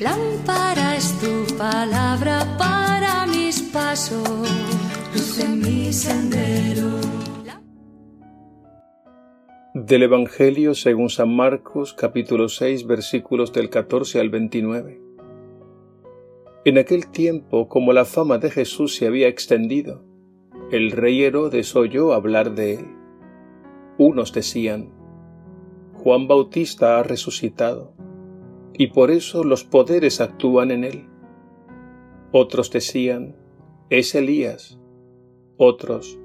Lámpara es tu palabra para mis pasos, luz en mi sendero. Del Evangelio según San Marcos capítulo 6 versículos del 14 al 29. En aquel tiempo, como la fama de Jesús se había extendido, el rey Herodes oyó hablar de él. Unos decían, Juan Bautista ha resucitado y por eso los poderes actúan en él. Otros decían, es Elías. Otros,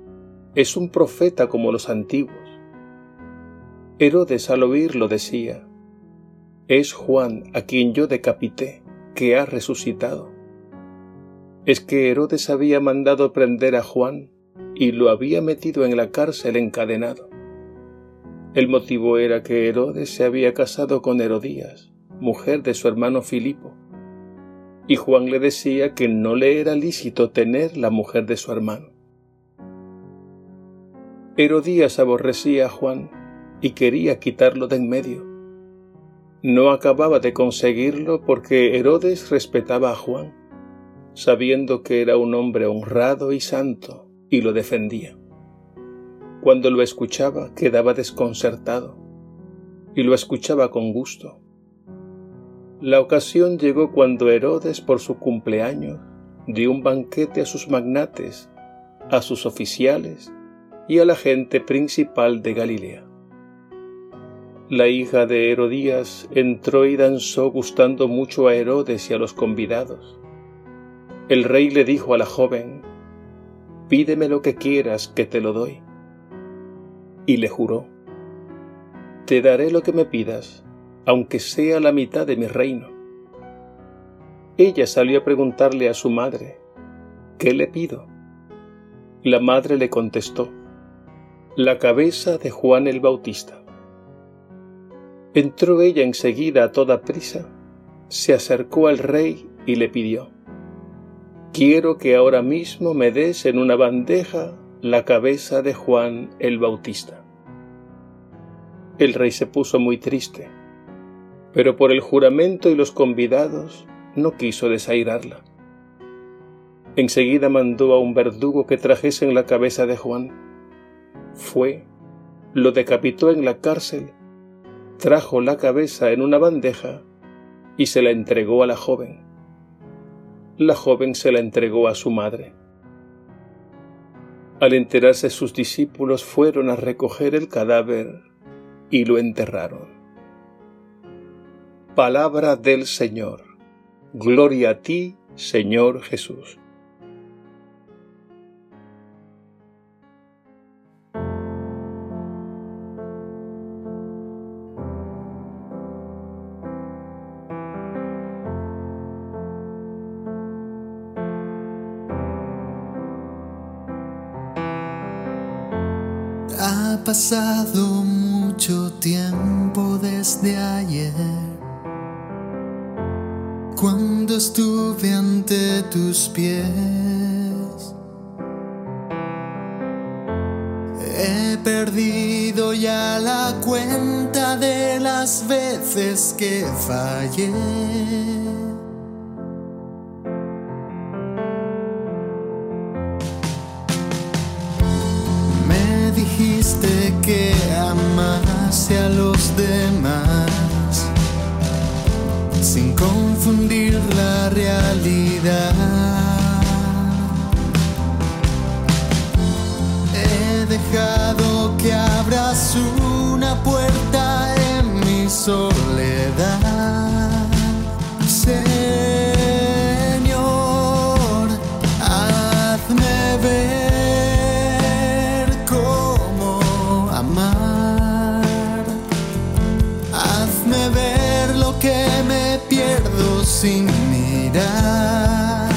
es un profeta como los antiguos. Herodes al oírlo decía, es Juan a quien yo decapité, que ha resucitado. Es que Herodes había mandado prender a Juan y lo había metido en la cárcel encadenado. El motivo era que Herodes se había casado con Herodías, mujer de su hermano Filipo, y Juan le decía que no le era lícito tener la mujer de su hermano. Herodías aborrecía a Juan y quería quitarlo de en medio. No acababa de conseguirlo porque Herodes respetaba a Juan, sabiendo que era un hombre honrado y santo, y lo defendía. Cuando lo escuchaba quedaba desconcertado, y lo escuchaba con gusto, la ocasión llegó cuando Herodes, por su cumpleaños, dio un banquete a sus magnates, a sus oficiales y a la gente principal de Galilea. La hija de Herodías entró y danzó gustando mucho a Herodes y a los convidados. El rey le dijo a la joven, Pídeme lo que quieras que te lo doy. Y le juró, Te daré lo que me pidas aunque sea la mitad de mi reino. Ella salió a preguntarle a su madre, ¿qué le pido? La madre le contestó, la cabeza de Juan el Bautista. Entró ella enseguida a toda prisa, se acercó al rey y le pidió, quiero que ahora mismo me des en una bandeja la cabeza de Juan el Bautista. El rey se puso muy triste pero por el juramento y los convidados no quiso desairarla. Enseguida mandó a un verdugo que trajesen la cabeza de Juan. Fue, lo decapitó en la cárcel, trajo la cabeza en una bandeja y se la entregó a la joven. La joven se la entregó a su madre. Al enterarse sus discípulos fueron a recoger el cadáver y lo enterraron. Palabra del Señor. Gloria a ti, Señor Jesús. Ha pasado mucho tiempo desde ayer cuando estuve ante tus pies. He perdido ya la cuenta de las veces que fallé. Me dijiste que amase a los demás sin confundir la realidad. He dejado que abras una puerta en mi soledad. Sin mirar.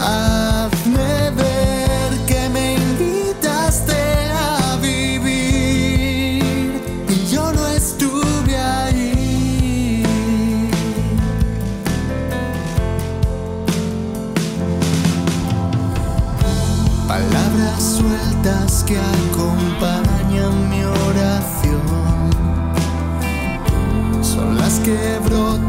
Hazme ver que me invitaste a vivir y yo no estuve ahí. Palabras sueltas que acompañan mi oración son las que brotan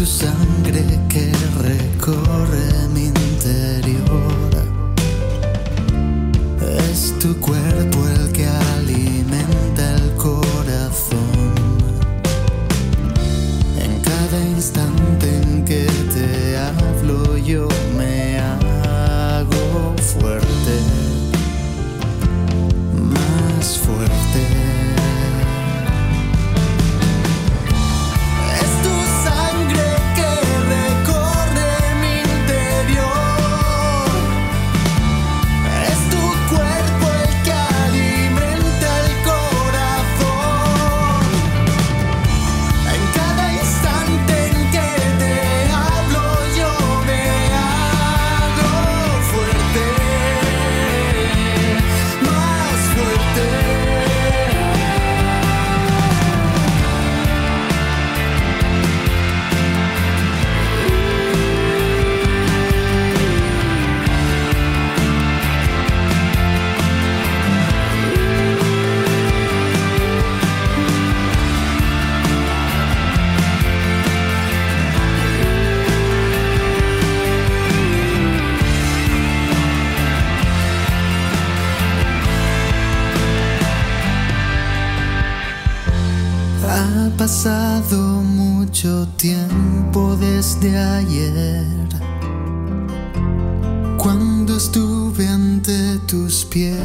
tu sangre que recorre mi interior. Mucho tiempo desde ayer, cuando estuve ante tus pies.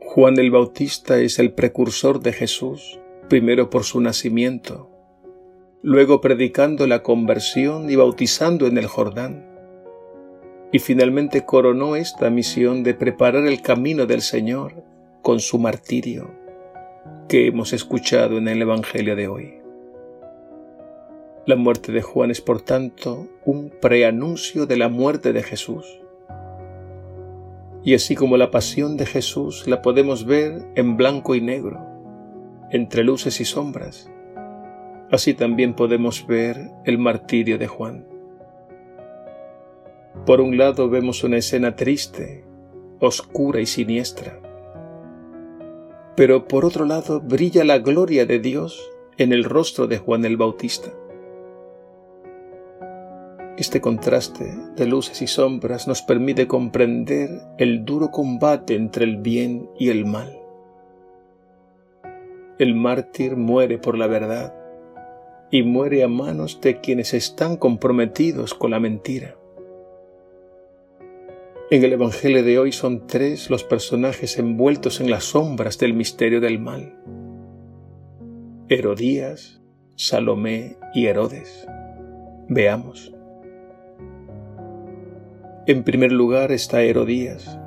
Juan el Bautista es el precursor de Jesús, primero por su nacimiento, luego predicando la conversión y bautizando en el Jordán, y finalmente coronó esta misión de preparar el camino del Señor con su martirio, que hemos escuchado en el Evangelio de hoy. La muerte de Juan es, por tanto, un preanuncio de la muerte de Jesús. Y así como la pasión de Jesús la podemos ver en blanco y negro, entre luces y sombras, así también podemos ver el martirio de Juan. Por un lado vemos una escena triste, oscura y siniestra, pero por otro lado brilla la gloria de Dios en el rostro de Juan el Bautista. Este contraste de luces y sombras nos permite comprender el duro combate entre el bien y el mal. El mártir muere por la verdad y muere a manos de quienes están comprometidos con la mentira. En el Evangelio de hoy son tres los personajes envueltos en las sombras del misterio del mal. Herodías, Salomé y Herodes. Veamos. En primer lugar está Herodías.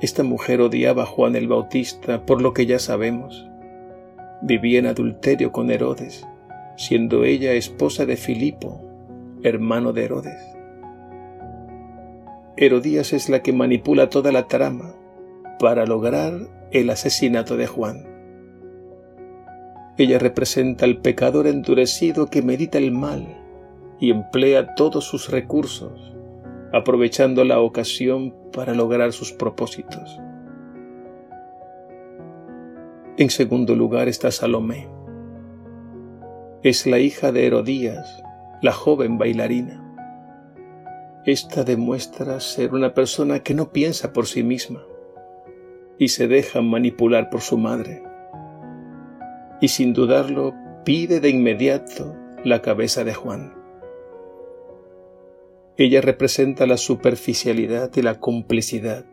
Esta mujer odiaba a Juan el Bautista por lo que ya sabemos. Vivía en adulterio con Herodes, siendo ella esposa de Filipo, hermano de Herodes. Herodías es la que manipula toda la trama para lograr el asesinato de Juan. Ella representa al pecador endurecido que medita el mal y emplea todos sus recursos aprovechando la ocasión para lograr sus propósitos. En segundo lugar está Salomé. Es la hija de Herodías, la joven bailarina. Esta demuestra ser una persona que no piensa por sí misma y se deja manipular por su madre. Y sin dudarlo pide de inmediato la cabeza de Juan. Ella representa la superficialidad y la complicidad.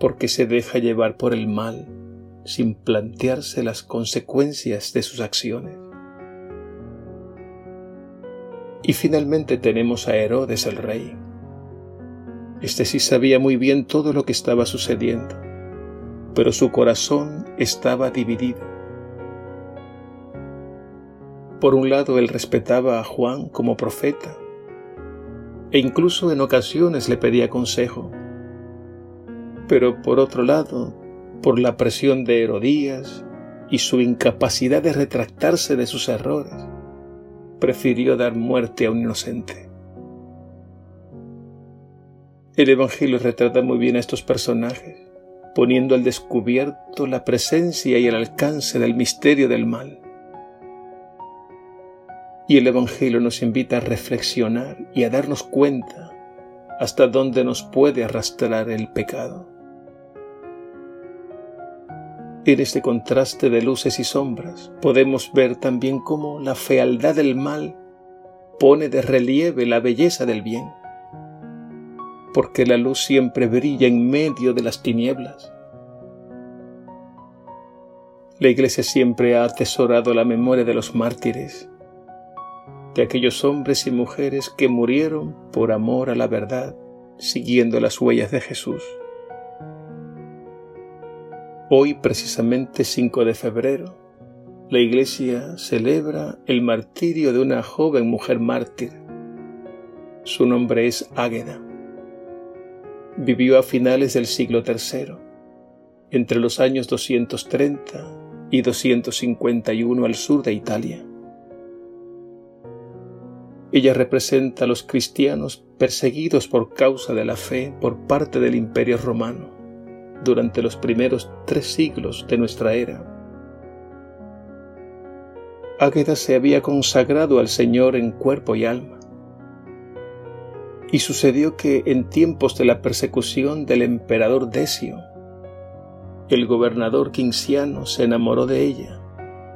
porque se deja llevar por el mal sin plantearse las consecuencias de sus acciones. Y finalmente tenemos a Herodes el rey. Este sí sabía muy bien todo lo que estaba sucediendo, pero su corazón estaba dividido. Por un lado, él respetaba a Juan como profeta, e incluso en ocasiones le pedía consejo. Pero por otro lado, por la presión de Herodías y su incapacidad de retractarse de sus errores, prefirió dar muerte a un inocente. El Evangelio retrata muy bien a estos personajes, poniendo al descubierto la presencia y el alcance del misterio del mal. Y el Evangelio nos invita a reflexionar y a darnos cuenta hasta dónde nos puede arrastrar el pecado. En este contraste de luces y sombras podemos ver también cómo la fealdad del mal pone de relieve la belleza del bien, porque la luz siempre brilla en medio de las tinieblas. La Iglesia siempre ha atesorado la memoria de los mártires, de aquellos hombres y mujeres que murieron por amor a la verdad, siguiendo las huellas de Jesús. Hoy, precisamente 5 de febrero, la Iglesia celebra el martirio de una joven mujer mártir. Su nombre es Águeda. Vivió a finales del siglo III, entre los años 230 y 251 al sur de Italia. Ella representa a los cristianos perseguidos por causa de la fe por parte del Imperio romano durante los primeros tres siglos de nuestra era. Águeda se había consagrado al Señor en cuerpo y alma. Y sucedió que en tiempos de la persecución del emperador Decio, el gobernador quinciano se enamoró de ella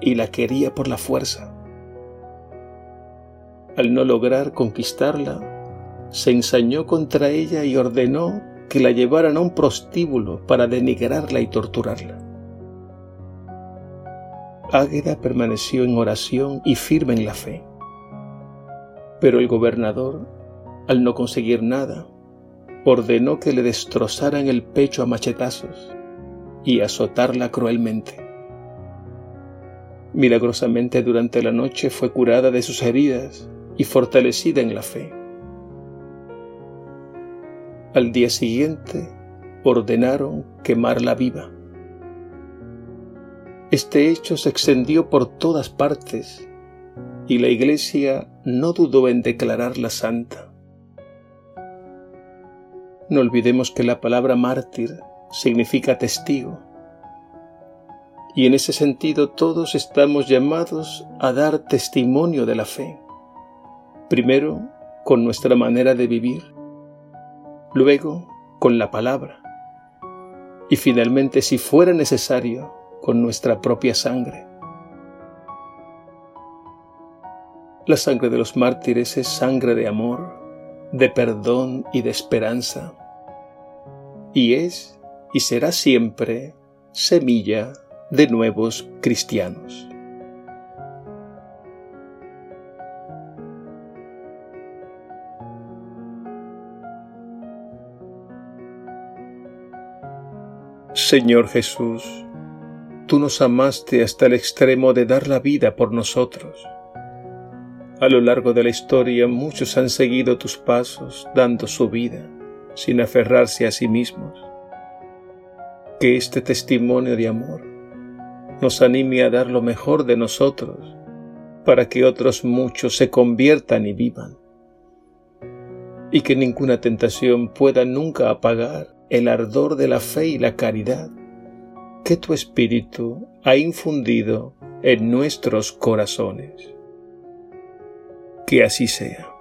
y la quería por la fuerza. Al no lograr conquistarla, se ensañó contra ella y ordenó que la llevaran a un prostíbulo para denigrarla y torturarla. Águeda permaneció en oración y firme en la fe. Pero el gobernador, al no conseguir nada, ordenó que le destrozaran el pecho a machetazos y azotarla cruelmente. Milagrosamente durante la noche fue curada de sus heridas y fortalecida en la fe. Al día siguiente ordenaron quemarla viva. Este hecho se extendió por todas partes y la Iglesia no dudó en declararla santa. No olvidemos que la palabra mártir significa testigo. Y en ese sentido todos estamos llamados a dar testimonio de la fe. Primero, con nuestra manera de vivir luego con la palabra y finalmente, si fuera necesario, con nuestra propia sangre. La sangre de los mártires es sangre de amor, de perdón y de esperanza, y es y será siempre semilla de nuevos cristianos. Señor Jesús, tú nos amaste hasta el extremo de dar la vida por nosotros. A lo largo de la historia muchos han seguido tus pasos dando su vida sin aferrarse a sí mismos. Que este testimonio de amor nos anime a dar lo mejor de nosotros para que otros muchos se conviertan y vivan. Y que ninguna tentación pueda nunca apagar el ardor de la fe y la caridad que tu Espíritu ha infundido en nuestros corazones. Que así sea.